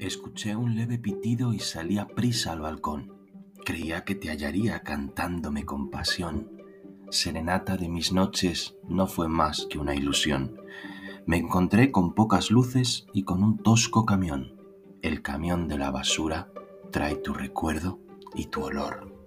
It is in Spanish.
Escuché un leve pitido y salí a prisa al balcón. Creía que te hallaría cantándome con pasión. Serenata de mis noches no fue más que una ilusión. Me encontré con pocas luces y con un tosco camión. El camión de la basura trae tu recuerdo y tu olor.